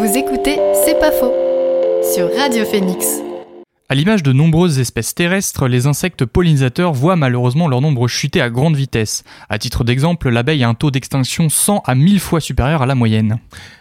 Vous écoutez C'est pas faux sur Radio Phoenix. À l'image de nombreuses espèces terrestres, les insectes pollinisateurs voient malheureusement leur nombre chuter à grande vitesse. À titre d'exemple, l'abeille a un taux d'extinction 100 à 1000 fois supérieur à la moyenne.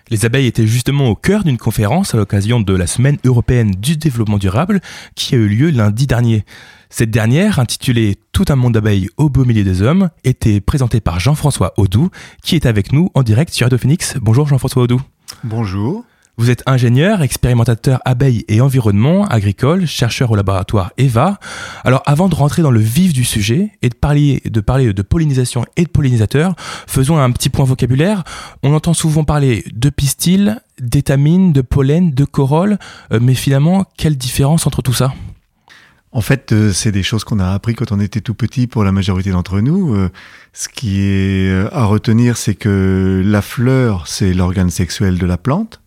Les abeilles étaient justement au cœur d'une conférence à l'occasion de la Semaine européenne du développement durable qui a eu lieu lundi dernier. Cette dernière, intitulée Tout un monde d'abeilles au beau milieu des hommes, était présentée par Jean-François Audou, qui est avec nous en direct sur Radio Phoenix. Bonjour Jean-François Audou. Bonjour. Vous êtes ingénieur, expérimentateur abeilles et environnement agricole, chercheur au laboratoire EVA. Alors avant de rentrer dans le vif du sujet et de parler de, parler de pollinisation et de pollinisateurs, faisons un petit point vocabulaire. On entend souvent parler de pistils, d'étamines, de pollen, de corolle, euh, mais finalement, quelle différence entre tout ça? En fait, euh, c'est des choses qu'on a appris quand on était tout petit pour la majorité d'entre nous. Euh, ce qui est à retenir, c'est que la fleur, c'est l'organe sexuel de la plante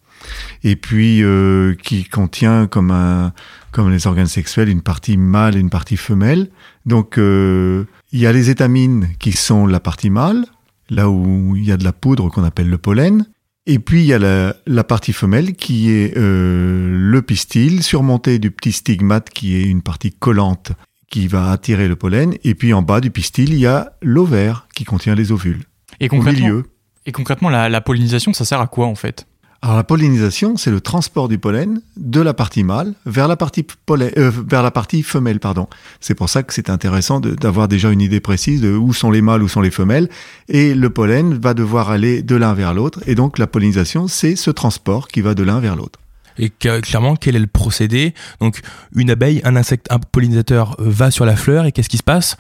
et puis euh, qui contient comme un comme les organes sexuels une partie mâle et une partie femelle. Donc euh, il y a les étamines qui sont la partie mâle, là où il y a de la poudre qu'on appelle le pollen. Et puis il y a la, la partie femelle qui est euh, le pistil surmonté du petit stigmate qui est une partie collante qui va attirer le pollen. Et puis en bas du pistil il y a l'ovaire qui contient les ovules. Et concrètement, Et concrètement, la, la pollinisation, ça sert à quoi en fait? Alors la pollinisation, c'est le transport du pollen de la partie mâle vers la partie, euh, vers la partie femelle. pardon. C'est pour ça que c'est intéressant d'avoir déjà une idée précise de où sont les mâles, où sont les femelles. Et le pollen va devoir aller de l'un vers l'autre. Et donc la pollinisation, c'est ce transport qui va de l'un vers l'autre. Et clairement, quel est le procédé? Donc une abeille, un insecte, un pollinisateur va sur la fleur et qu'est-ce qui se passe?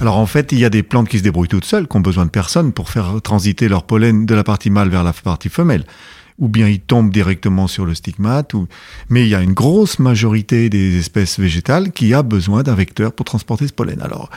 Alors en fait, il y a des plantes qui se débrouillent toutes seules, qui ont besoin de personne pour faire transiter leur pollen de la partie mâle vers la partie femelle ou bien ils tombent directement sur le stigmate. Ou... Mais il y a une grosse majorité des espèces végétales qui a besoin d'un vecteur pour transporter ce pollen. Alors,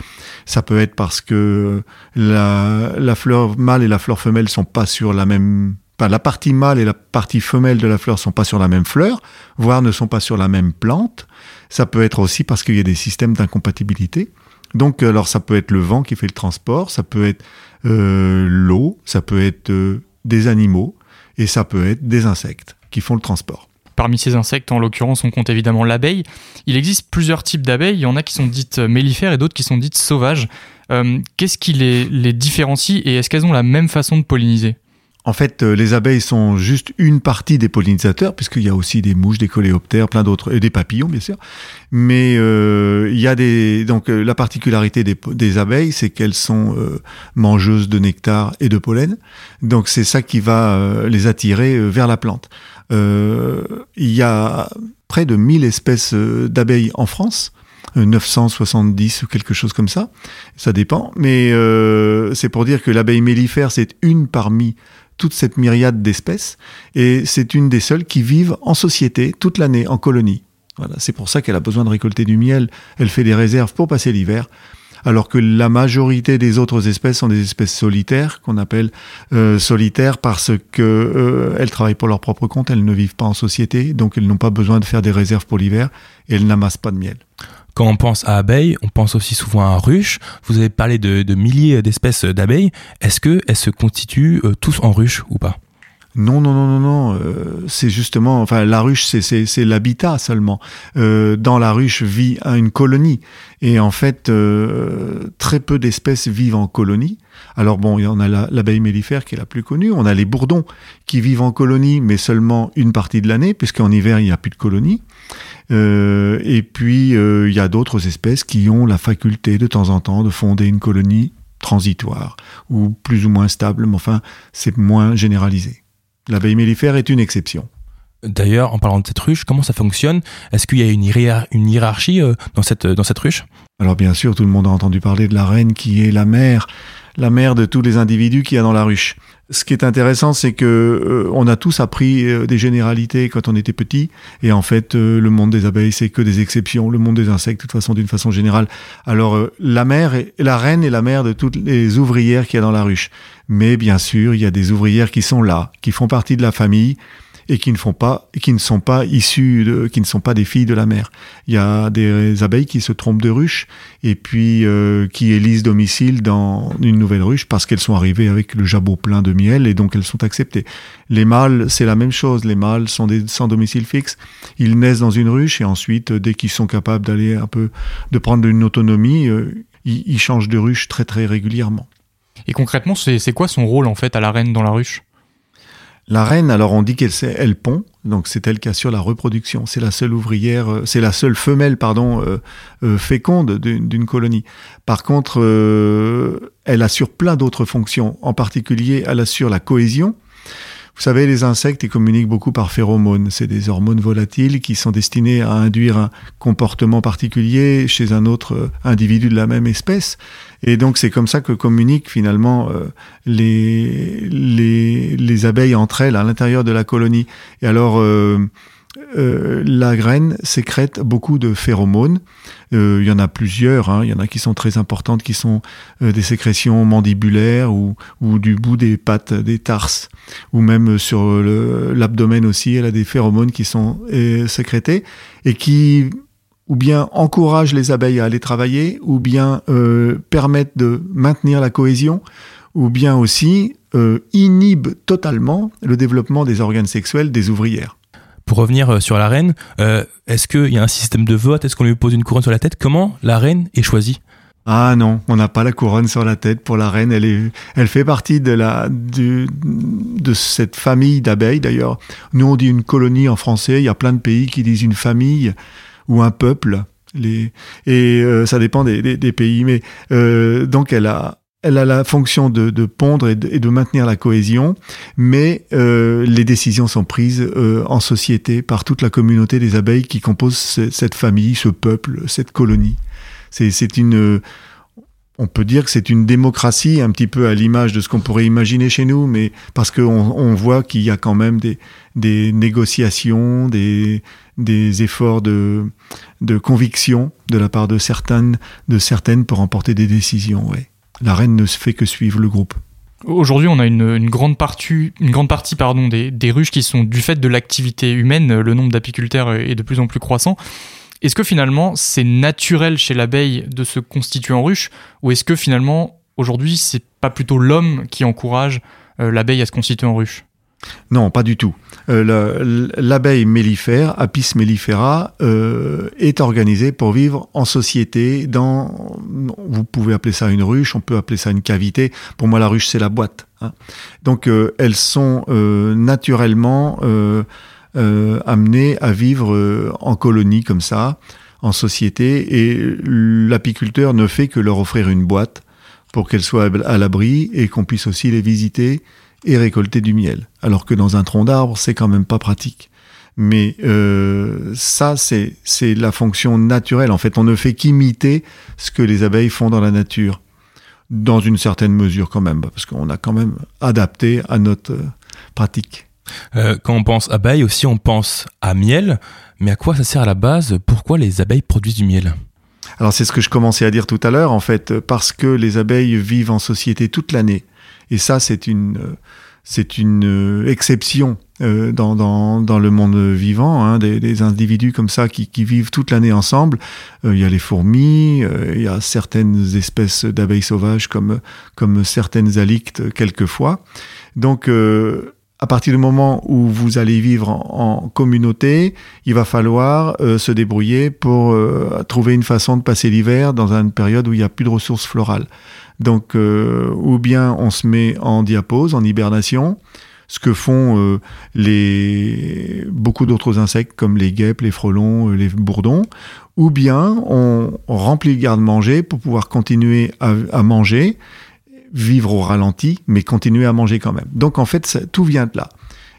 ça peut être parce que la, la fleur mâle et la fleur femelle sont pas sur la même Enfin, la partie mâle et la partie femelle de la fleur sont pas sur la même fleur, voire ne sont pas sur la même plante. Ça peut être aussi parce qu'il y a des systèmes d'incompatibilité. Donc, alors, ça peut être le vent qui fait le transport, ça peut être euh, l'eau, ça peut être euh, des animaux, et ça peut être des insectes qui font le transport. Parmi ces insectes, en l'occurrence, on compte évidemment l'abeille. Il existe plusieurs types d'abeilles. Il y en a qui sont dites mellifères et d'autres qui sont dites sauvages. Euh, qu'est-ce qui les, les différencie et est-ce qu'elles ont la même façon de polliniser? En fait, euh, les abeilles sont juste une partie des pollinisateurs, puisqu'il y a aussi des mouches, des coléoptères, plein d'autres, et des papillons, bien sûr. Mais euh, il y a des donc euh, la particularité des, abeilles, c'est qu'elles sont mangeuses de nectar et de pollen. Donc c'est ça qui va les attirer vers la plante. il y a près de 1000 espèces d'abeilles en France. 970 ou quelque chose comme ça, ça dépend. Mais c'est pour dire que l'abeille mellifère, c'est une parmi toute cette myriade d'espèces, et c'est une des seules qui vivent en société toute l'année, en colonie. Voilà, c'est pour ça qu'elle a besoin de récolter du miel, elle fait des réserves pour passer l'hiver, alors que la majorité des autres espèces sont des espèces solitaires, qu'on appelle euh, solitaires parce que euh, elles travaillent pour leur propre compte, elles ne vivent pas en société, donc elles n'ont pas besoin de faire des réserves pour l'hiver, et elles n'amassent pas de miel. Quand on pense à abeilles, on pense aussi souvent à ruches. Vous avez parlé de, milliers d'espèces d'abeilles. Est-ce que elles se constituent euh, tous en ruches ou pas? Non, non, non, non, non. Euh, c'est justement, enfin, la ruche, c'est l'habitat seulement. Euh, dans la ruche vit une colonie, et en fait, très peu d'espèces vivent en colonie. Alors bon, on a l'abeille mellifère qui est la plus connue. On a les bourdons qui vivent en colonie, mais seulement une partie de l'année, puisqu'en hiver il n'y a plus de colonie. Euh, et puis, euh, il y a d'autres espèces qui ont la faculté de temps en temps de fonder une colonie transitoire ou plus ou moins stable, mais enfin, c'est moins généralisé. L'abeille mellifère est une exception. D'ailleurs, en parlant de cette ruche, comment ça fonctionne? Est-ce qu'il y a une, une hiérarchie euh, dans cette, dans cette ruche? Alors bien sûr, tout le monde a entendu parler de la reine qui est la mère, la mère de tous les individus qu'il y a dans la ruche. Ce qui est intéressant, c'est que euh, on a tous appris euh, des généralités quand on était petit, et en fait, euh, le monde des abeilles, c'est que des exceptions. Le monde des insectes, de toute façon, d'une façon générale. Alors, la mère, est, la reine est la mère de toutes les ouvrières qu'il y a dans la ruche. Mais bien sûr, il y a des ouvrières qui sont là, qui font partie de la famille, et qui ne font pas, qui ne sont pas issus, de, qui ne sont pas des filles de la mer. Il y a des abeilles qui se trompent de ruche et puis euh, qui élisent domicile dans une nouvelle ruche parce qu'elles sont arrivées avec le jabot plein de miel et donc elles sont acceptées. Les mâles, c'est la même chose. Les mâles sont des, sans domicile fixe. Ils naissent dans une ruche et ensuite, dès qu'ils sont capables d'aller un peu, de prendre une autonomie, euh, ils, ils changent de ruche très très régulièrement. Et concrètement, c'est quoi son rôle en fait à la reine dans la ruche? La reine, alors on dit qu'elle elle pond, donc c'est elle qui assure la reproduction. C'est la seule ouvrière, euh, c'est la seule femelle, pardon, euh, euh, féconde d'une colonie. Par contre, elle assure plein d'autres fonctions. En particulier, elle assure la cohésion. Vous savez, les insectes, communiquent beaucoup par phéromones. C'est des hormones volatiles qui sont destinées à induire un comportement particulier chez un autre individu de la même espèce. Et donc c'est comme ça que communiquent finalement euh, les, les, les, abeilles entre elles à l'intérieur de la colonie. Et alors euh, euh, la graine sécrète beaucoup de phéromones. il y en a plusieurs. Hein. Il y en a qui sont très importantes, qui sont des sécrétions mandibulaires ou, ou, du bout des pattes, des tarses, ou même sur l'abdomen aussi. Elle a des phéromones qui sont sécrétés et qui ou bien encouragent les abeilles à aller travailler, ou bien euh, permettent de maintenir la cohésion, ou bien aussi euh, inhibent totalement le développement des organes sexuels des ouvrières. Pour revenir euh, sur la reine, euh, est-ce qu'il y a un système de vote? Est-ce qu'on lui pose une couronne sur la tête? Comment la reine est choisie? Ah non, on n'a pas la couronne sur la tête pour la reine. Elle est, elle fait partie de la, du, de cette famille d'abeilles. D'ailleurs, nous on dit une colonie en français. Il y a plein de pays qui disent une famille ou un peuple. Les, et euh, ça dépend des, pays. Mais euh, donc elle a, elle a la fonction de, pondre et de, maintenir la cohésion, mais euh, les décisions sont prises en société par toute la communauté des abeilles qui compose cette famille, ce peuple, cette colonie. C'est une on peut dire que c'est une démocratie un petit peu à l'image de ce qu'on pourrait imaginer chez nous, mais parce qu'on on voit qu'il y a quand même des, négociations, des, efforts de, conviction de la part de certaines, de certaines pour emporter des décisions. La reine ne se fait que suivre le groupe. Aujourd'hui, on a une, grande partie, des ruches qui sont du fait de l'activité humaine. Le nombre d'apiculteurs est de plus en plus croissant. Est-ce que finalement c'est naturel chez l'abeille de se constituer en ruche ou est-ce que finalement aujourd'hui c'est pas plutôt l'homme qui encourage euh, l'abeille à se constituer en ruche? Non, pas du tout. Euh, L'abeille mellifère, Apis mellifera, euh, est organisée pour vivre en société. Dans, vous pouvez appeler ça une ruche, on peut appeler ça une cavité. Pour moi, la ruche c'est la boîte. Hein. Donc, elles sont naturellement amenés à vivre euh, en colonie comme ça, en société, et l'apiculteur ne fait que leur offrir une boîte pour qu'elles soient à l'abri et qu'on puisse aussi les visiter et récolter du miel. Alors que dans un tronc d'arbre, c'est quand même pas pratique. Mais euh, ça, c'est la fonction naturelle. En fait, on ne fait qu'imiter ce que les abeilles font dans la nature, dans une certaine mesure quand même, parce qu'on a quand même adapté à notre euh, pratique. Euh, quand on pense abeilles aussi, on pense à miel. Mais à quoi ça sert à la base? Pourquoi les abeilles produisent du miel? Alors c'est ce que je commençais à dire tout à l'heure, en fait, parce que les abeilles vivent en société toute l'année. Et ça, c'est une, c'est une exception euh, dans, dans, dans, le monde vivant, hein, des, individus comme ça qui, qui vivent toute l'année ensemble. Euh, il y a les fourmis, euh, il y a certaines espèces d'abeilles sauvages comme, comme certaines alictes quelquefois. Donc, euh, à partir du moment où vous allez vivre en, communauté, il va falloir euh, se débrouiller pour euh, trouver une façon de passer l'hiver dans une période où il n'y a plus de ressources florales. Donc, euh, ou bien on se met en diapose, en hibernation, ce que font beaucoup d'autres insectes comme les guêpes, les frelons, les bourdons, ou bien on, remplit le garde-manger pour pouvoir continuer à manger vivre au ralenti, mais continuer à manger quand même. Donc en fait, tout vient de là.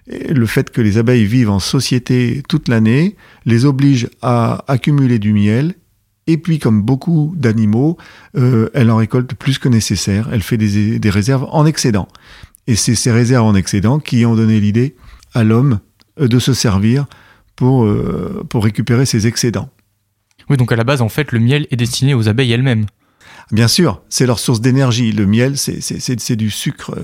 Le fait que les abeilles vivent en société toute l'année les oblige à accumuler du miel. Et puis, comme beaucoup d'animaux, euh, elle en récolte plus que nécessaire. Elle fait des, réserves en excédent. Et c'est ces réserves en excédent qui ont donné l'idée à l'homme de se servir pour, euh, pour récupérer ses excédents. Oui, donc à la base, en fait, le miel est destiné aux abeilles elles-mêmes. Bien sûr, c'est leur source d'énergie. Le miel, c'est du sucre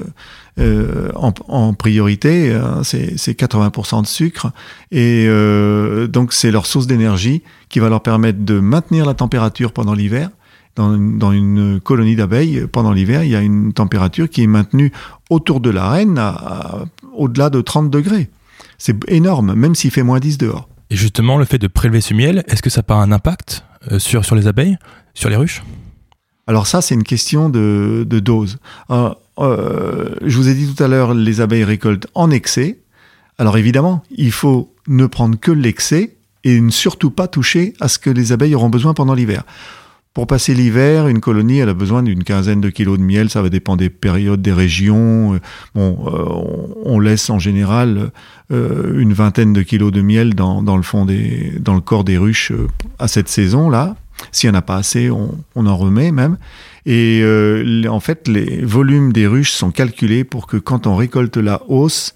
euh, en, en, priorité, hein, c'est 80% de sucre, et euh, donc c'est leur source d'énergie qui va leur permettre de maintenir la température pendant l'hiver. Dans, une colonie d'abeilles, pendant l'hiver, il y a une température qui est maintenue autour de la reine au-delà de 30 degrés. C'est énorme, même s'il fait moins 10 dehors. Et justement, le fait de prélever ce miel, est-ce que ça n'a pas un impact euh, sur les abeilles, sur les ruches? Alors ça, c'est une question de, dose. Euh, euh, je vous ai dit tout à l'heure, les abeilles récoltent en excès. Alors évidemment, il faut ne prendre que l'excès et ne surtout pas toucher à ce que les abeilles auront besoin pendant l'hiver. Pour passer l'hiver, une colonie, a besoin d'une quinzaine de kilos de miel. Ça va dépendre des périodes, des régions. Euh, on laisse en général une vingtaine de kilos de miel dans, le fond dans le corps des ruches à cette saison-là. S'il n'y en a pas assez, on, en remet même. Et euh, en fait, les volumes des ruches sont calculés pour que quand on récolte la hausse,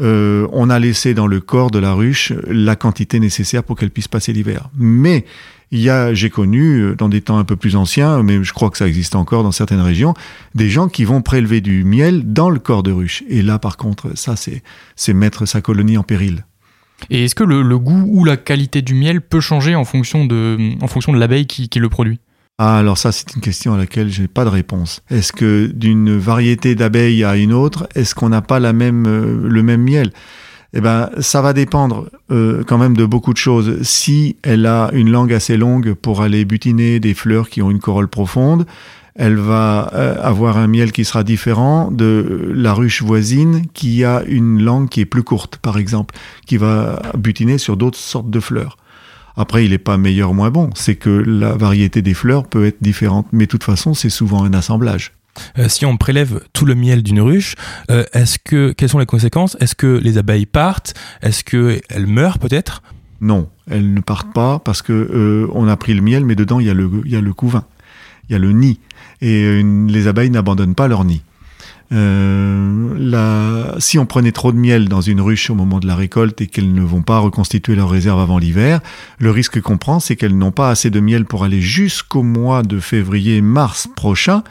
euh, on a laissé dans le corps de la ruche la quantité nécessaire pour qu'elle puisse passer l'hiver. Mais il y a, j'ai connu euh, dans des temps un peu plus anciens, mais je crois que ça existe encore dans certaines régions, des gens qui vont prélever du miel dans le corps de ruche. Et là, par contre, ça, c'est, c'est mettre sa colonie en péril. Et est-ce que le, goût ou la qualité du miel peut changer en fonction de, de l'abeille qui, qui le produit ah, alors ça, c'est une question à laquelle je n'ai pas de réponse. Est-ce que d'une variété d'abeilles à une autre, est-ce qu'on n'a pas la même, euh, le même miel? Eh ben, ça va dépendre euh, quand même de beaucoup de choses. Si elle a une langue assez longue pour aller butiner des fleurs qui ont une corolle profonde, elle va euh, avoir un miel qui sera différent de la ruche voisine qui a une langue qui est plus courte, par exemple, qui va butiner sur d'autres sortes de fleurs. Après, il n'est pas meilleur ou moins bon. C'est que la variété des fleurs peut être différente. Mais de toute façon, c'est souvent un assemblage. Euh, si on prélève tout le miel d'une ruche, euh, est-ce que quelles sont les conséquences? Est-ce que les abeilles partent? Est-ce qu'elles meurent peut-être? Non, elles ne partent pas parce que euh, on a pris le miel, mais dedans il y a le il y a le couvain, il y a le nid, et les abeilles n'abandonnent pas leur nid. Euh. Si on prenait trop de miel dans une ruche au moment de la récolte et qu'elles ne vont pas reconstituer leur réserve avant l'hiver, le risque qu'on prend, c'est qu'elles n'ont pas assez de miel pour aller jusqu'au mois de février-mars prochain.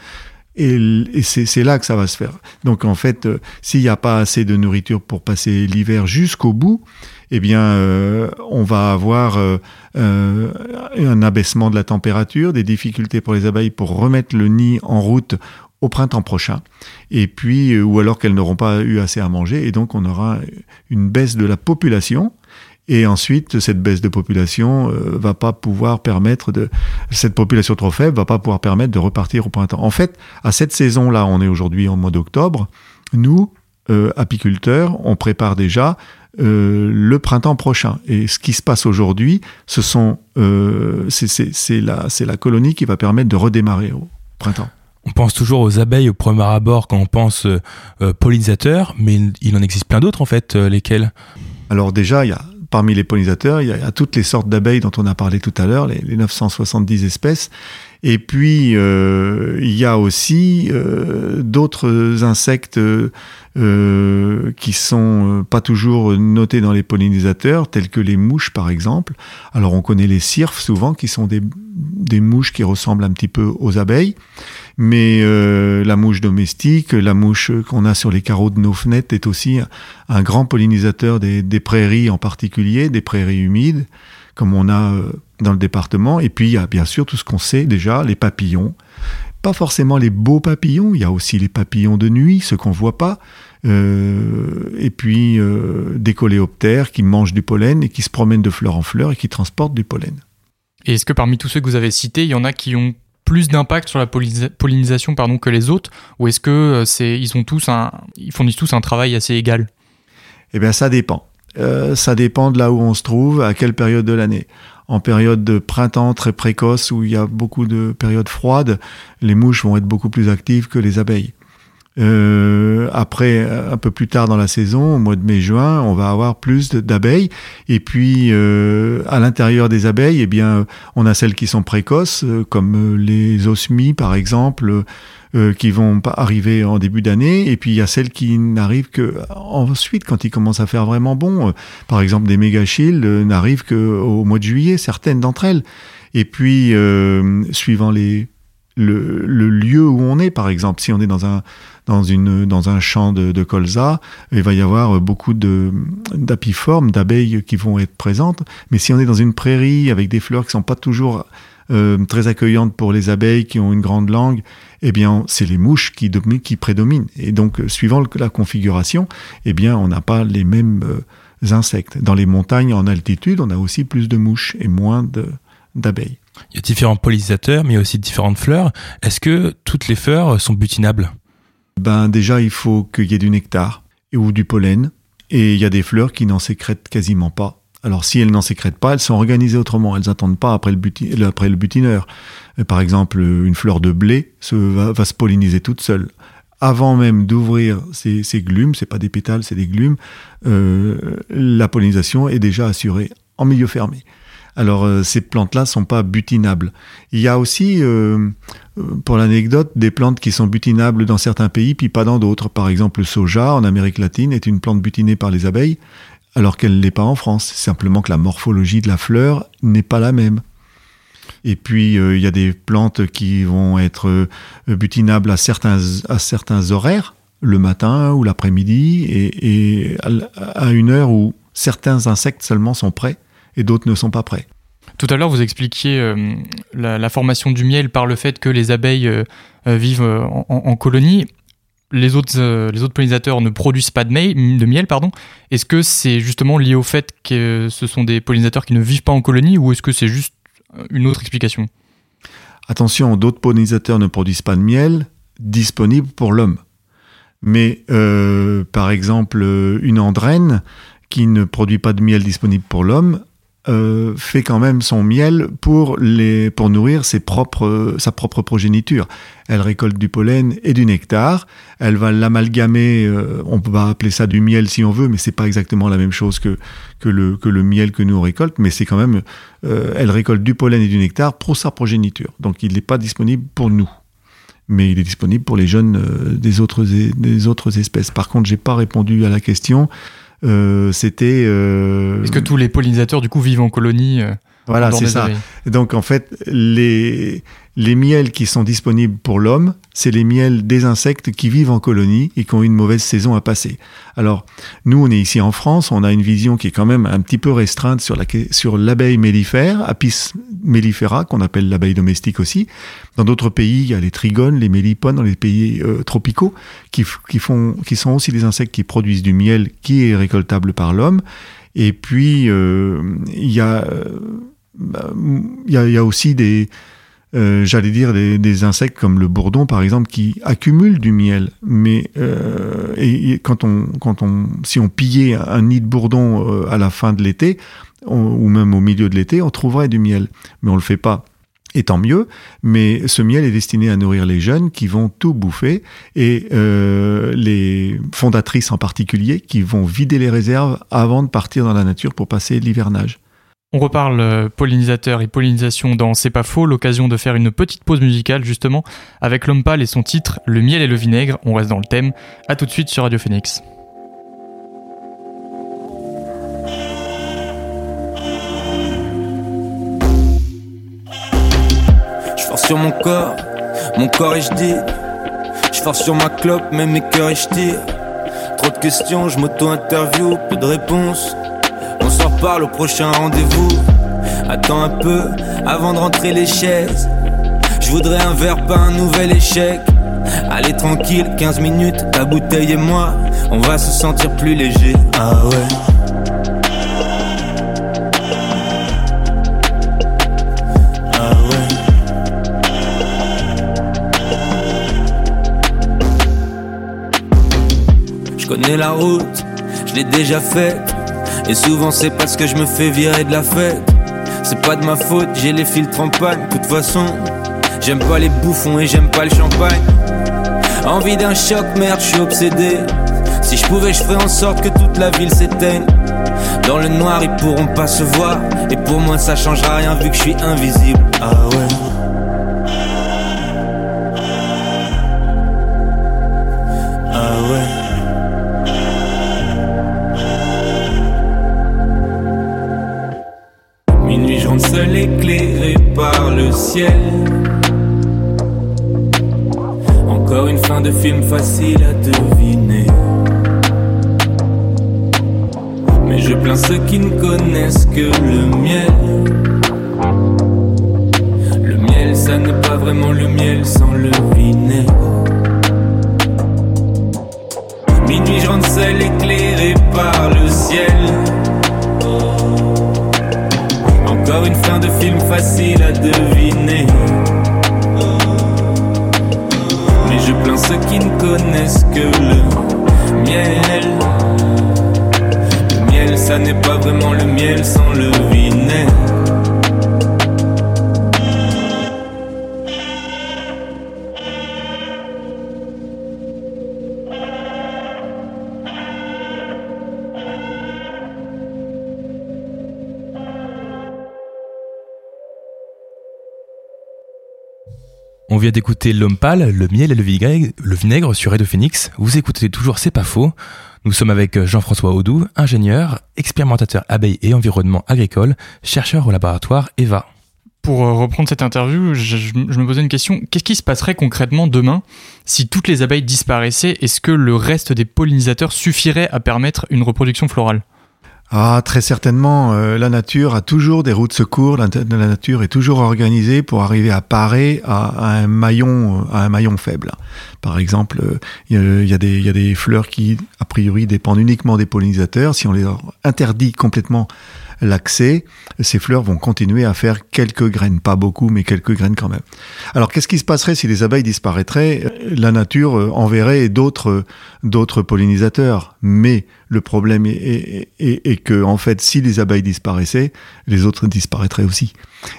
Et, c'est là que ça va se faire. Donc en fait, euh, s'il n'y a pas assez de nourriture pour passer l'hiver jusqu'au bout, eh bien, euh, on va avoir un abaissement de la température, des difficultés pour les abeilles pour remettre le nid en route au printemps prochain. Et puis, euh, ou alors qu'elles n'auront pas eu assez à manger, et donc on aura une baisse de la population. Et ensuite, cette baisse de population euh, va pas pouvoir permettre de, cette population trop faible va pas pouvoir permettre de repartir au printemps. En fait, à cette saison-là, on est aujourd'hui en mois d'octobre, nous, euh, apiculteurs, on prépare déjà euh, le printemps prochain. Et ce qui se passe aujourd'hui, ce sont, euh, c'est la, la colonie qui va permettre de redémarrer au printemps. On pense toujours aux abeilles au premier abord quand on pense euh, pollinisateurs, mais il en existe plein d'autres en fait, lesquels? Alors déjà, il y a parmi les pollinisateurs, il y a, toutes les sortes d'abeilles dont on a parlé tout à l'heure, les, 970 espèces. Et puis, il y a aussi d'autres insectes qui sont pas toujours notés dans les pollinisateurs, tels que les mouches par exemple. Alors on connaît les cirfes souvent, qui sont des, des mouches qui ressemblent un petit peu aux abeilles mais euh, la mouche domestique, la mouche qu'on a sur les carreaux de nos fenêtres est aussi un, grand pollinisateur des, prairies en particulier, des prairies humides, comme on a euh, dans le département. Et puis il y a bien sûr tout ce qu'on sait déjà, les papillons. Pas forcément les beaux papillons, il y a aussi les papillons de nuit, ceux qu'on voit pas. Euh, et puis des coléoptères qui mangent du pollen et qui se promènent de fleur en fleur et qui transportent du pollen. Et est-ce que parmi tous ceux que vous avez cités, il y en a qui ont plus d'impact sur la pollinisation pardon, que les autres? Ou est-ce que euh, c'est, ils, ont tous un, ils fournissent tous un travail assez égal? Eh bien, ça dépend. Euh, ça dépend de là où on se trouve, à quelle période de l'année. En période de printemps très précoce, où il y a beaucoup de périodes froides, les mouches vont être beaucoup plus actives que les abeilles. Euh, après, un peu plus tard dans la saison, au mois de mai-juin, on va avoir plus d'abeilles. Et puis, euh, à l'intérieur des abeilles, eh on a celles qui sont précoces, euh, comme les osmies, par exemple, qui vont pas arriver en début d'année. Et puis, il y a celles qui n'arrivent que ensuite, quand il commence à faire vraiment bon. Par exemple, des mégachilles n'arrivent qu'au mois de juillet, certaines d'entre elles. Et puis, suivant les le, lieu où on est. Par exemple, si on est dans un, dans une, dans un champ de, colza, il va y avoir beaucoup d'apiformes, d'abeilles qui vont être présentes. Mais si on est dans une prairie avec des fleurs qui sont pas toujours euh, très accueillantes pour les abeilles qui ont une grande langue, eh bien, c'est les mouches qui, qui prédominent. Et donc, suivant la configuration, eh bien, on n'a pas les mêmes euh, insectes. Dans les montagnes en altitude, on a aussi plus de mouches et moins d'abeilles. Il y a différents pollinisateurs, mais il y a aussi différentes fleurs. Est-ce que toutes les fleurs sont butinables? Ben déjà, il faut qu'il y ait du nectar ou du pollen. Et il y a des fleurs qui n'en sécrètent quasiment pas. Alors si elles n'en sécrètent pas, elles sont organisées autrement. Elles n'attendent pas après le, butineur. Euh, par exemple, une fleur de blé va, se polliniser toute seule. Avant même d'ouvrir ces, ces glumes, c'est pas des pétales, c'est des glumes, euh, la pollinisation est déjà assurée en milieu fermé. Alors euh, ces plantes-là sont pas butinables. Il y a aussi, pour l'anecdote, des plantes qui sont butinables dans certains pays, puis pas dans d'autres. Par exemple, le soja en Amérique latine est une plante butinée par les abeilles, alors qu'elle ne l'est pas en France. Simplement que la morphologie de la fleur n'est pas la même. Et puis, euh, il y a des plantes qui vont être euh, butinables à certains, à certains horaires, le matin ou l'après-midi, et, à une heure où certains insectes seulement sont prêts et d'autres ne sont pas prêts. Tout à l'heure, vous expliquiez euh, la, formation du miel par le fait que les abeilles vivent en, en, colonie les autres, euh, les autres pollinisateurs ne produisent pas de, de miel. pardon. Est-ce que c'est justement lié au fait que ce sont des pollinisateurs qui ne vivent pas en colonie ou est-ce que c'est juste une autre explication? Attention, d'autres pollinisateurs ne produisent pas de miel disponible pour l'homme. Mais euh, par exemple, une andrène qui ne produit pas de miel disponible pour l'homme euh, fait quand même son miel pour, les, pour nourrir ses propres, sa propre progéniture. Elle récolte du pollen et du nectar. Elle va l'amalgamer. Euh, on va appeler ça du miel si on veut, mais c'est pas exactement la même chose que, que, le, que le miel que nous on récolte. Mais c'est quand même, euh, elle récolte du pollen et du nectar pour sa progéniture. Donc il n'est pas disponible pour nous mais il est disponible pour les jeunes des, autres, des autres espèces. Par contre, j'ai pas répondu à la question. Euh, c'était. Euh, Est-ce que tous les pollinisateurs du coup vivent en colonie euh, Voilà, c'est ça. Donc en fait, les les miels qui sont disponibles pour l'homme, c'est les miels des insectes qui vivent en colonie et qui ont une mauvaise saison à passer. Alors, nous, on est ici en France, on a une vision qui est quand même un petit peu restreinte sur, la, sur l'abeille mellifère, Apis mellifera, qu'on appelle l'abeille domestique aussi. Dans d'autres pays, il y a les trigones, les mélipones, dans les pays euh, tropicaux, qui, sont aussi des insectes qui produisent du miel qui est récoltable par l'homme. Et puis, euh, il y a... Euh, bah, y a aussi des, euh, j'allais dire des, insectes comme le bourdon par exemple qui accumulent du miel. Mais euh, et, quand on quand on si on pillait un nid de bourdon euh, à la fin de l'été ou même au milieu de l'été on trouverait du miel. Mais on le fait pas. Et tant mieux, mais ce miel est destiné à nourrir les jeunes qui vont tout bouffer. Et les fondatrices en particulier qui vont vider les réserves avant de partir dans la nature pour passer l'hivernage. On reparle euh, pollinisateur et pollinisation dans C'est pas faux, l'occasion de faire une petite pause musicale justement avec l'homme et son titre Le miel et le vinaigre. On reste dans le thème. A tout de suite sur Radio Phoenix. Je force sur mon corps, mon corps et je dis. Je force sur ma clope, mais mes cœurs et je tire. Trop de questions, je m'auto-interview, peu de réponses. On s'en reparle au prochain rendez-vous. Attends un peu avant de rentrer les chaises. Je voudrais un verre, pas un nouvel échec. Allez tranquille, 15 minutes, ta bouteille et moi, on va se sentir plus léger. Ah ouais. Ah Je connais la route, je l'ai déjà faite. Et souvent c'est parce que je me fais virer de la fête. C'est pas de ma faute, j'ai les filtres en panne. De toute façon, j'aime pas les bouffons et j'aime pas le champagne. Envie d'un choc, merde, je suis obsédé. Si je pouvais, je ferais en sorte que toute la ville s'éteigne. Dans le noir, ils pourront pas se voir. Et pour moi, ça changera rien vu que je suis invisible. Ah ouais. Encore une fin de film facile à deviner. Mais je plains ceux qui ne connaissent que le miel. Le miel, ça n'est pas vraiment le miel sans le vinaigre. Minuit, je rentre seul éclairé par le ciel. Encore une fin de film facile à deviner. Mais je plains ceux qui ne connaissent que le miel. Le miel, ça n'est pas vraiment le miel sans le vinaigre. On vient d'écouter L'homme pâle, le miel et le vinaigre, le vinaigre sur Radio Phoenix. Vous écoutez toujours C'est pas faux. Nous sommes avec Jean-François Audou, ingénieur, expérimentateur abeille et environnement agricole, chercheur au laboratoire EVA. Pour euh, reprendre cette interview, je me posais une question. Qu'est-ce qui se passerait concrètement demain si toutes les abeilles disparaissaient? Est-ce que le reste des pollinisateurs suffirait à permettre une reproduction florale? Ah, très certainement. euh, la nature a toujours des routes de secours. La, nature est toujours organisée pour arriver à parer à, un maillon, à un maillon faible. Par exemple, euh, il y a des fleurs qui, a priori, dépendent uniquement des pollinisateurs. Si on les interdit complètement l'accès, ces fleurs vont continuer à faire quelques graines, pas beaucoup, mais quelques graines quand même. Alors, qu'est-ce qui se passerait si les abeilles disparaîtraient? La nature euh, enverrait d'autres d'autres pollinisateurs, mais le problème est, est, est- est que en fait, si les abeilles disparaissaient, les autres disparaîtraient aussi.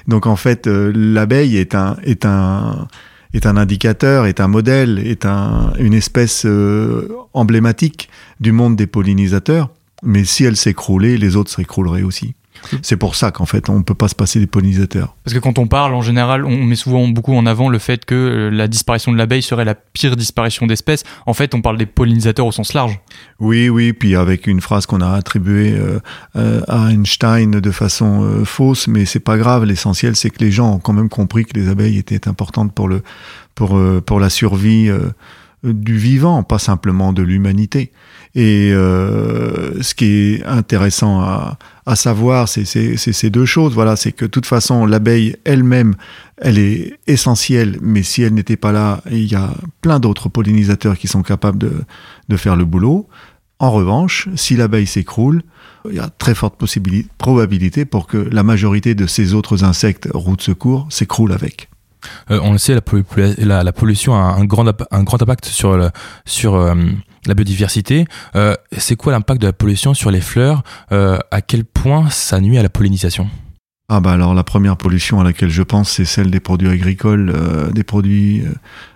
Donc en fait, euh, l'abeille est un est un est un indicateur, est un modèle, est un, une espèce euh, emblématique du monde des pollinisateurs. Mais si elle s'écroulait, les autres s'écrouleraient aussi. C'est pour ça qu'en fait, on ne peut pas se passer des pollinisateurs. Parce que quand on parle, en général, on met souvent beaucoup en avant le fait que euh, la disparition de l'abeille serait la pire disparition d'espèces. En fait, on parle des pollinisateurs au sens large. Oui, oui, puis avec une phrase qu'on a attribuée euh, euh, à Einstein de façon euh, fausse, mais c'est pas grave. L'essentiel, c'est que les gens ont quand même compris que les abeilles étaient importantes pour le pour euh, pour la survie du vivant, pas simplement de l'humanité. Et euh, ce qui est intéressant à, savoir, c'est ces deux choses. Voilà, c'est que de toute façon, l'abeille elle-même, elle est essentielle, mais si elle n'était pas là, il y a plein d'autres pollinisateurs qui sont capables de, faire le boulot. En revanche, si l'abeille s'écroule, il y a très forte probabilité pour que la majorité de ces autres insectes routes de secours s'écroulent avec. Euh, on le sait, la, pollu- la- la pollution a un grand, impact sur, sur euh, la biodiversité. Euh, c'est quoi l'impact de la pollution sur les fleurs Euh, À quel point ça nuit à la pollinisation? Ah bah alors la première pollution à laquelle je pense, c'est celle des produits agricoles, euh, des produits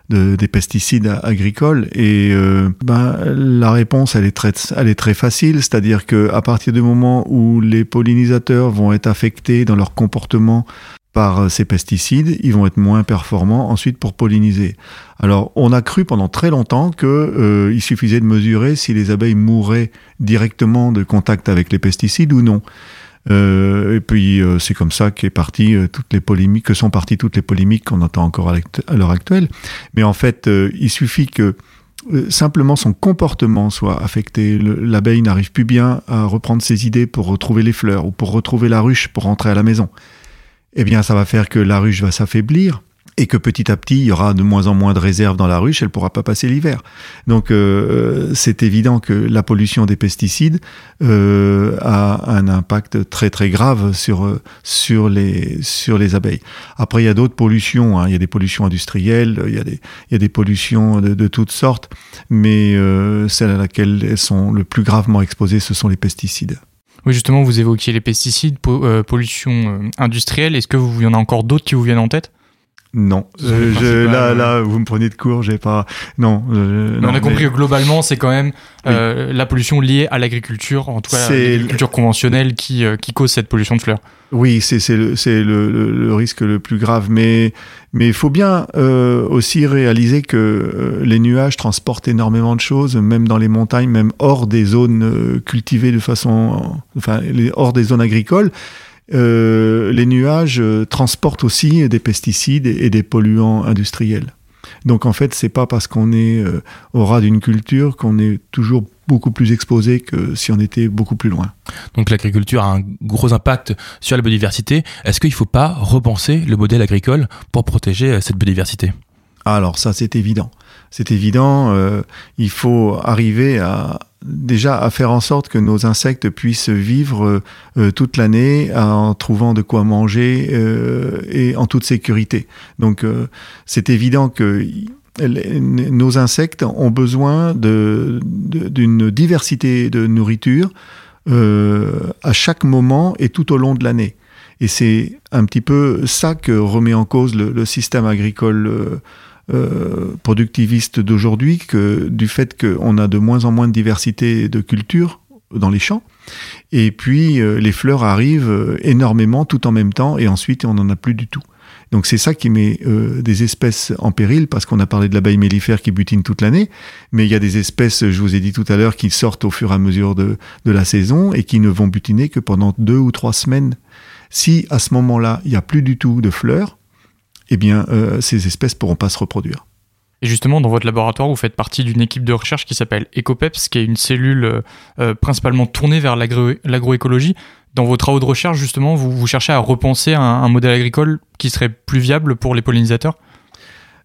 de, des pesticides agricoles. Et ben, la réponse, elle est très, elle est très facile, c'est-à-dire que à partir du moment où les pollinisateurs vont être affectés dans leur comportement par euh, ces pesticides, ils vont être moins performants ensuite pour polliniser. Alors, on a cru pendant très longtemps que euh, suffisait de mesurer si les abeilles mouraient directement de contact avec les pesticides ou non. Euh, et puis euh, c'est comme ça qu'est parti euh, toutes les polémiques, que sont parties toutes les polémiques qu'on entend encore à l'heure actuelle. Mais en fait, il suffit que simplement son comportement soit affecté. Le- L'abeille n'arrive plus bien à reprendre ses idées pour retrouver les fleurs ou pour retrouver la ruche pour rentrer à la maison. Eh bien, ça va faire que la ruche va s'affaiblir et que petit à petit, il y aura de moins en moins de réserves dans la ruche, elle pourra pas passer l'hiver. Donc, euh, c'est évident que la pollution des pesticides euh, a un impact très très grave sur euh, sur les sur les abeilles. Après, il y a d'autres pollutions. hein. Il y a des pollutions industrielles, il y a des il y a des pollutions de, de toutes sortes, mais euh, celle à laquelle elles sont le plus gravement exposées, ce sont les pesticides. Oui, justement, vous évoquiez les pesticides, euh, pollution euh, industrielle. Est-ce que vous, y en a encore d'autres qui vous viennent en tête? Non, Euh, je, là, euh, là, vous me prenez de court, j'ai pas. Non, euh, non, On a compris que globalement, c'est quand même euh, la pollution liée à l'agriculture, en tout cas l'agriculture conventionnelle, qui, euh, qui cause cette pollution de fleurs. Oui, c'est c'est le, c'est le, le, le risque le plus grave, mais mais il faut bien euh, aussi réaliser que les nuages transportent énormément de choses, même dans les montagnes, même hors des zones cultivées de façon, enfin, hors des zones agricoles. Euh, les nuages euh, transportent aussi des pesticides et, des polluants industriels. Donc en fait, c'est pas parce qu'on est euh, au ras d'une culture qu'on est toujours beaucoup plus exposé que si on était beaucoup plus loin. Donc l'agriculture a un gros impact sur la biodiversité. Est-ce qu'il ne faut pas repenser le modèle agricole pour protéger cette biodiversité? Alors ça, c'est évident. C'est évident, euh, il faut arriver à déjà à faire en sorte que nos insectes puissent vivre euh, toute l'année en trouvant de quoi manger euh, et en toute sécurité. Donc euh, c'est évident que nos insectes ont besoin d'une diversité de nourriture euh, à chaque moment et tout au long de l'année. Et c'est un petit peu ça que remet en cause le, système agricole euh, euh, productiviste d'aujourd'hui, que du fait qu'on a de moins en moins de diversité de cultures dans les champs. Et puis euh, les fleurs arrivent euh, énormément tout en même temps et ensuite on n'en a plus du tout. Donc c'est ça qui met des espèces en péril parce qu'on a parlé de l'abeille mellifère qui butine toute l'année, mais il y a des espèces, je vous ai dit tout à l'heure, qui sortent au fur et à mesure de, de la saison et qui ne vont butiner que pendant deux ou trois semaines. Si à ce moment-là il n'y a plus du tout de fleurs, eh bien euh, ces espèces pourront pas se reproduire. Et justement, dans votre laboratoire, vous faites partie d'une équipe de recherche qui s'appelle EcoPeps, qui est une cellule euh, euh, principalement tournée vers l'agro- l'agroécologie. Dans vos travaux de recherche, justement, vous, cherchez à repenser un modèle agricole qui serait plus viable pour les pollinisateurs?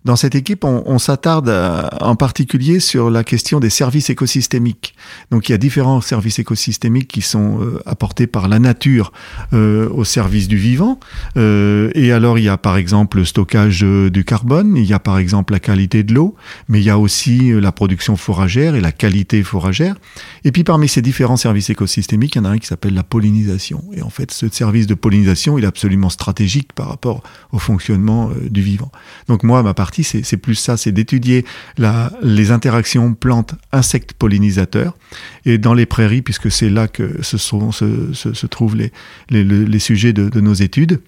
Dans cette équipe, on, s'attarde euh, en particulier sur la question des services écosystémiques. Donc il y a différents services écosystémiques qui sont euh, apportés par la nature euh, au service du vivant. Et alors il y a par exemple le stockage du carbone, il y a par exemple la qualité de l'eau, mais il y a aussi la production fourragère et la qualité fourragère. Et puis parmi ces différents services écosystémiques, il y en a un qui s'appelle la pollinisation. Et en fait, ce service de pollinisation, est absolument stratégique par rapport au fonctionnement du vivant. Donc moi, ma c'est plus ça, c'est d'étudier les interactions plantes-insectes pollinisateurs. Et dans les prairies, puisque c'est là que se, trouvent les, les, le- les sujets de nos études.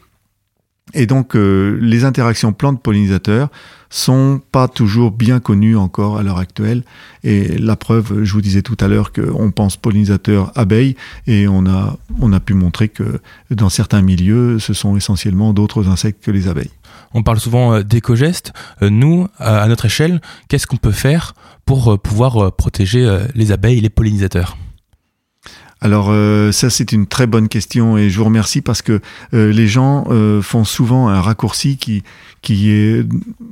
Et donc, euh, les interactions plantes-pollinisateurs sont pas toujours bien connues encore à l'heure actuelle. Et la preuve, je vous disais tout à l'heure qu'on pense pollinisateur abeilles et on a, on a pu montrer que dans certains milieux, ce sont essentiellement d'autres insectes que les abeilles. On parle souvent euh, d'éco-gestes. Euh, Nous, à notre échelle, qu'est-ce qu'on peut faire pour pouvoir protéger les abeilles et les pollinisateurs? Alors euh, ça c'est une très bonne question et je vous remercie parce que euh, les gens euh, font souvent un raccourci qui qui est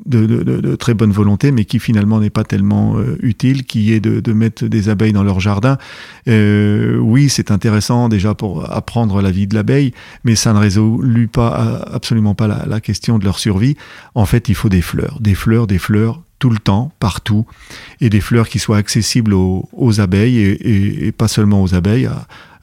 de, très bonne volonté mais qui finalement n'est pas tellement euh, utile, qui est de, mettre des abeilles dans leur jardin. Euh, oui c'est intéressant déjà pour apprendre la vie de l'abeille, mais ça ne résout pas euh, absolument pas la, question de leur survie. En fait il faut des fleurs, des fleurs, des fleurs tout le temps, partout, et des fleurs qui soient accessibles aux, abeilles et, pas seulement aux abeilles,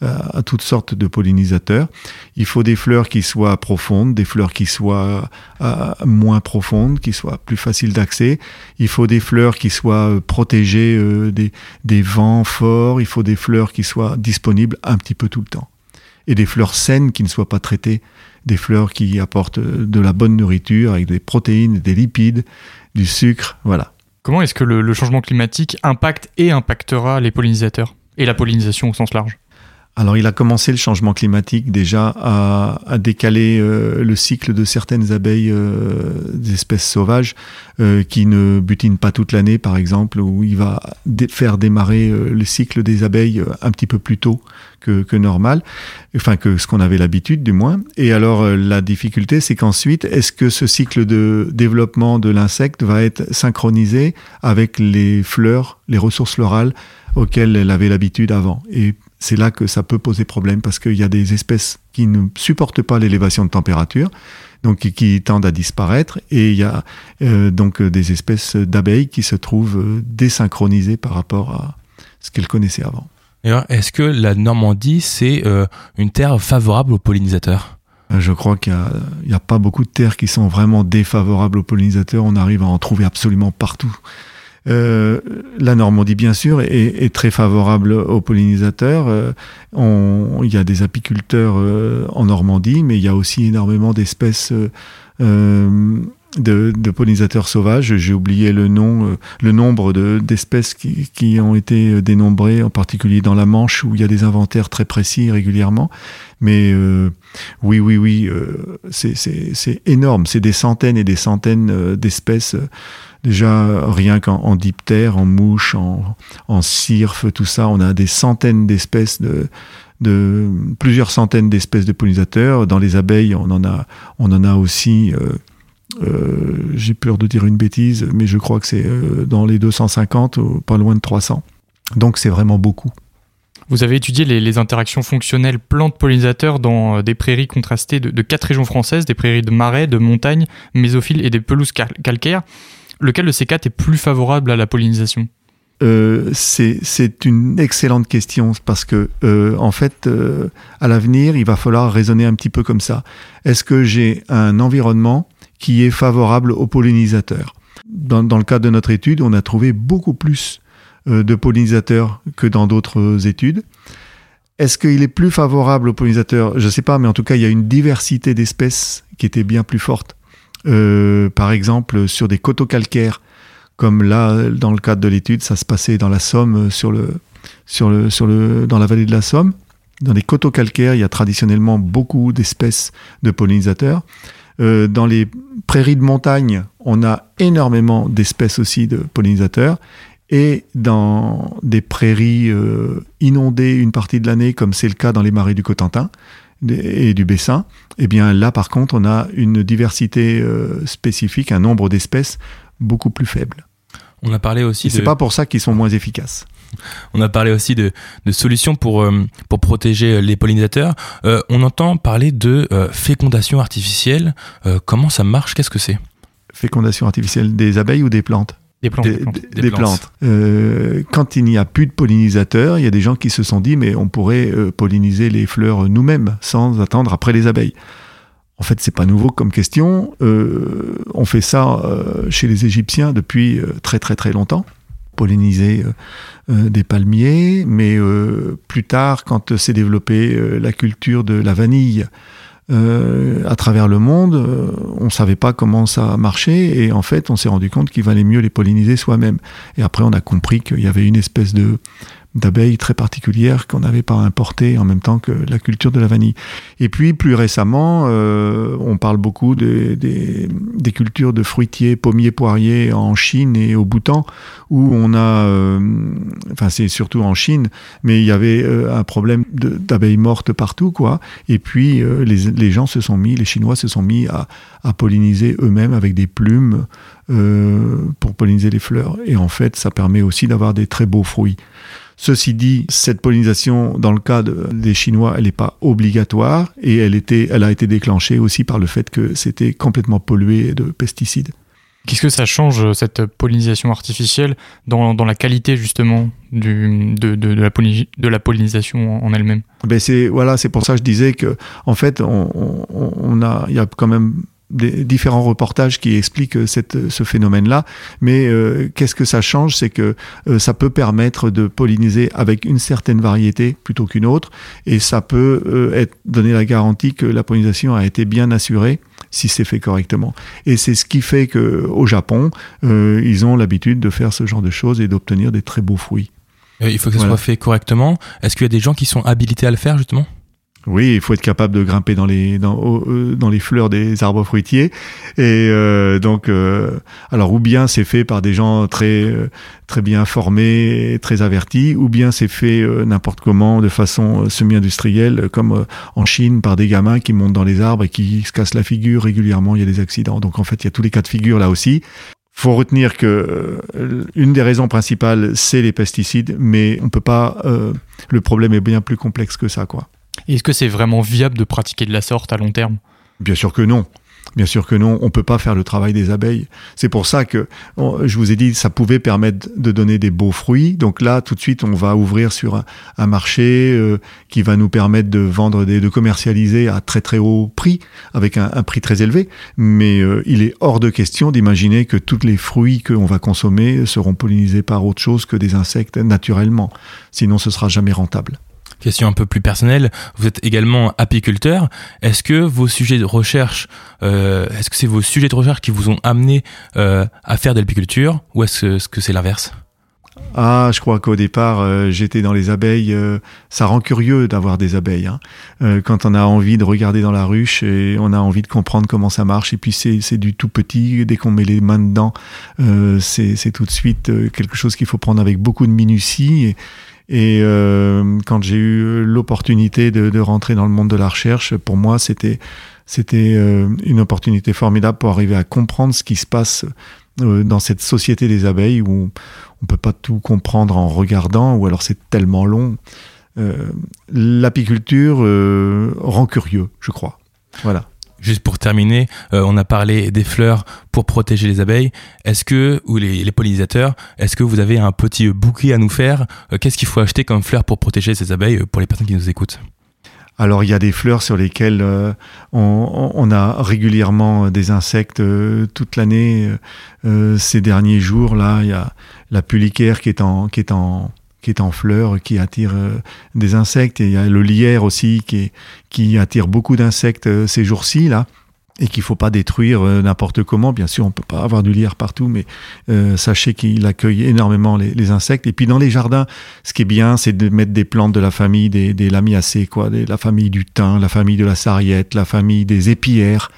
à- à toutes sortes de pollinisateurs. Il faut des fleurs qui soient profondes, des fleurs qui soient euh, moins profondes, qui soient plus faciles d'accès. Il faut des fleurs qui soient euh, protégées euh, des, vents forts. Il faut des fleurs qui soient disponibles un petit peu tout le temps. Et des fleurs saines qui ne soient pas traitées. Des fleurs qui apportent euh, de la bonne nourriture avec des protéines, des lipides, du sucre, voilà. Comment est-ce que le changement climatique impacte et impactera les pollinisateurs et la pollinisation au sens large? Alors, il a commencé le changement climatique déjà à, décaler euh, le cycle de certaines abeilles euh, des espèces sauvages euh, qui ne butinent pas toute l'année, par exemple, où il va faire démarrer le cycle des abeilles un petit peu plus tôt que, normal, enfin que ce qu'on avait l'habitude du moins. Et alors, euh, la difficulté, c'est qu'ensuite, est-ce que ce cycle de développement de l'insecte va être synchronisé avec les fleurs, les ressources florales auxquelles elle avait l'habitude avant? Et c'est là que ça peut poser problème parce qu'il y a des espèces qui ne supportent pas l'élévation de température, donc qui, tendent à disparaître, et il y a euh, donc euh, des espèces d'abeilles qui se trouvent désynchronisées par rapport à ce qu'elles connaissaient avant. Est-ce que la Normandie, c'est euh, une terre favorable aux pollinisateurs? Je crois qu'il n'y a, pas beaucoup de terres qui sont vraiment défavorables aux pollinisateurs. On arrive à en trouver absolument partout. Euh, la Normandie, bien sûr, est, très favorable aux pollinisateurs. Euh, Il y a des apiculteurs en Normandie, mais il y a aussi énormément d'espèces de, de pollinisateurs sauvages. J'ai oublié le nom, euh, le nombre de- d'espèces qui, qui ont été dénombrées, en particulier dans la Manche où il y a des inventaires très précis régulièrement. Mais euh, oui, oui, oui, euh, c'est- énorme. C'est des centaines et des centaines euh, d'espèces. euh, Déjà, rien qu'en en en mouche, en, en cirfe, tout ça, on a des centaines d'espèces de, de plusieurs centaines d'espèces de pollinisateurs. Dans les abeilles, on en a, on en a aussi. euh, euh, J'ai peur de dire une bêtise, mais je crois que c'est euh, dans les 250, ou pas loin de 300. Donc c'est vraiment beaucoup. Vous avez étudié les, les interactions fonctionnelles plantes-pollinisateurs dans euh, des prairies contrastées de, de quatre régions françaises, des prairies de marais, de montagnes, mésophiles et des pelouses cal- calcaires. Lequel de ces quatre est plus favorable à la pollinisation? Euh, c'est c'est une excellente question parce que euh, en fait, euh, à l'avenir, il va falloir raisonner un petit peu comme ça. Est-ce que j'ai un environnement qui est favorable aux pollinisateurs dans, le cadre de notre étude, on a trouvé beaucoup plus euh, de pollinisateurs que dans d'autres études. Est-ce qu'il est plus favorable aux pollinisateurs? Je ne sais pas, mais en tout cas, il y a une diversité d'espèces qui était bien plus forte. Euh, par exemple, sur des coteaux calcaires, comme là, dans le cadre de l'étude, ça se passait dans la Somme, euh, dans la vallée de la Somme. Dans les coteaux calcaires, il y a traditionnellement beaucoup d'espèces de pollinisateurs. Euh, dans les prairies de montagne, on a énormément d'espèces aussi de pollinisateurs. Et dans des prairies euh, inondées une partie de l'année, comme c'est le cas dans les marais du Cotentin et du Bessin, eh bien là, par contre, on a une diversité euh, spécifique, un nombre d'espèces beaucoup plus faible. On a parlé aussi Et c'est de, pas pour ça qu'ils sont moins efficaces. On a parlé aussi de, de solutions pour, euh, pour protéger les pollinisateurs. Euh, on entend parler de euh, fécondation artificielle. Euh, comment ça marche? Qu'est-ce que c'est? Fécondation artificielle des abeilles ou des plantes? Des plantes. Des, des plantes. des- Des des plantes. plantes. Euh, quand il n'y a plus de pollinisateurs, il y a des gens qui se sont dit mais on pourrait euh, polliniser les fleurs nous-mêmes sans attendre après les abeilles. En fait, c'est pas nouveau comme question. Euh, on fait ça euh, chez les Égyptiens depuis euh, très très très longtemps. Polliniser euh, des palmiers, mais euh, plus tard, quand s'est développée euh, la culture de la vanille à travers le monde, on savait pas comment ça marchait et en fait, on s'est rendu compte qu'il valait mieux les polliniser soi-même. Et après, on a compris qu'il y avait une espèce de d'abeilles très particulière qu'on n'avait pas importée en même temps que la culture de la vanille. Et puis plus récemment, euh, on parle beaucoup des, des, des cultures de fruitiers, pommiers, poiriers en Chine et au Bhoutan, où on a, euh, enfin c'est surtout en Chine, mais il y avait euh, un problème d'abeilles mortes partout, quoi. Et puis euh, les, les gens se sont mis, les Chinois se sont mis à, à polliniser eux-mêmes avec des plumes euh, pour polliniser les fleurs. Et en fait, ça permet aussi d'avoir des très beaux fruits. Ceci dit, cette pollinisation, dans le cas de- des Chinois, elle n'est pas obligatoire et elle, était, elle a été déclenchée aussi par le fait que c'était complètement pollué de pesticides. Qu'est-ce que ça change, euh, cette pollinisation artificielle, dans, dans la qualité justement du, de, de, de la, polli- de la pollinisation en en elle-même? Ben c'est voilà, c'est pour ça que je disais que en fait, on, on- on a, il y a quand même des différents reportages qui expliquent cette, ce phénomène-là. Mais euh, qu'est-ce que ça change? C'est que euh, ça peut permettre de polliniser avec une certaine variété plutôt qu'une autre, et ça peut euh, être, donner la garantie que la pollinisation a été bien assurée si c'est fait correctement. Et c'est ce qui fait que au Japon, euh, ils ont l'habitude de faire ce genre de choses et d'obtenir des très beaux fruits. Euh, Il faut que ça Voilà. soit fait correctement. Est-ce qu'il y a des gens qui sont habilités à le faire justement? Oui, il faut être capable de grimper dans les dans, euh, dans les fleurs des arbres fruitiers et euh, donc euh, alors ou bien c'est fait par des gens très euh, très bien formés, très avertis, ou bien c'est fait euh, n'importe comment de façon euh, semi-industrielle comme en Chine par des gamins qui montent dans les arbres et qui se cassent la figure régulièrement, il y a des accidents. Donc en fait, il y a tous les cas de figure là aussi. Faut retenir que euh, une des raisons principales c'est les pesticides, mais on peut pas euh, le problème est bien plus complexe que ça quoi. Est-ce que c'est vraiment viable de pratiquer de la sorte à long terme? Bien sûr que non. Bien sûr que non, on peut pas faire le travail des abeilles. C'est pour ça que je vous ai dit ça pouvait permettre de donner des beaux fruits. Donc là, tout de suite, on va ouvrir sur un, marché euh, qui va nous permettre de vendre des, de commercialiser à très très haut prix, avec un, un prix très élevé. Mais euh, il est hors de question d'imaginer que tous les fruits qu'on va consommer seront pollinisés par autre chose que des insectes naturellement. Sinon, ce sera jamais rentable. Question un peu plus personnelle, vous êtes également apiculteur. Est-ce que vos sujets de recherche, euh, est-ce que c'est vos sujets de recherche qui vous ont amené euh, à faire de l'apiculture ou est-ce que c'est l'inverse? Ah, je crois qu'au départ, euh, j'étais dans les abeilles. Euh, ça rend curieux d'avoir des abeilles. Hein. Euh, quand on a envie de regarder dans la ruche et on a envie de comprendre comment ça marche. Et puis c'est du tout petit. Dès qu'on met les mains dedans, c'est tout de suite quelque chose qu'il faut prendre avec beaucoup de minutie. Et, et quand j'ai eu l'opportunité de, de, rentrer dans le monde de la recherche, pour moi, c'était c'était une opportunité formidable pour arriver à comprendre ce qui se passe dans cette société des abeilles où on peut pas tout comprendre en regardant, ou alors c'est tellement long. Euh, l'apiculture euh, rend curieux, je crois. Voilà. Juste pour terminer, euh, on a parlé des fleurs pour protéger les abeilles. Est-ce que, ou les, pollinisateurs, est-ce que vous avez un petit bouquet à nous faire Qu'est-ce qu'il faut acheter comme fleurs pour protéger ces abeilles pour les personnes qui nous écoutent? Alors il y a des fleurs sur lesquelles euh, on, a régulièrement des insectes euh, toute l'année. Euh, ces derniers jours là, il y a la pulicaire qui est qui est en qui est en fleurs, qui attire des insectes. Et il y a le lierre aussi qui, attire beaucoup d'insectes ces jours-ci là et qu'il faut pas détruire euh, n'importe comment. Bien sûr, on peut pas avoir du lierre partout, mais euh, sachez qu'il accueille énormément les, insectes. Et puis dans les jardins, ce qui est bien, c'est de mettre des plantes de la famille des, des lamiacées, la famille du thym, la famille de la sarriette, la famille des épillères,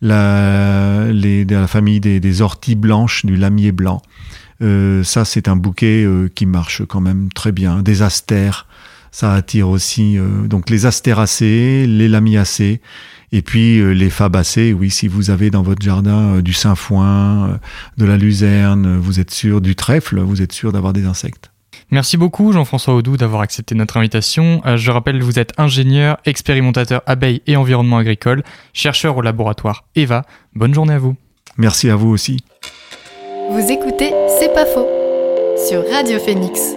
la, les, la famille des orties blanches, du lamier blanc. Euh, ça, c'est un bouquet euh, qui marche quand même très bien. Des astères, ça attire aussi. donc les astéracées, les lamiacées et puis euh, les fabacées, oui, si vous avez dans votre jardin euh, du sainfoin, euh, de la luzerne, vous êtes sûr du trèfle, vous êtes sûr d'avoir des insectes. Merci beaucoup Jean-François Audou d'avoir accepté notre invitation. je rappelle, vous êtes ingénieur, expérimentateur abeilles et environnement agricole, chercheur au laboratoire EVA. Bonne journée à vous. Merci à vous aussi. Vous écoutez C'est pas faux sur Radio Phoenix.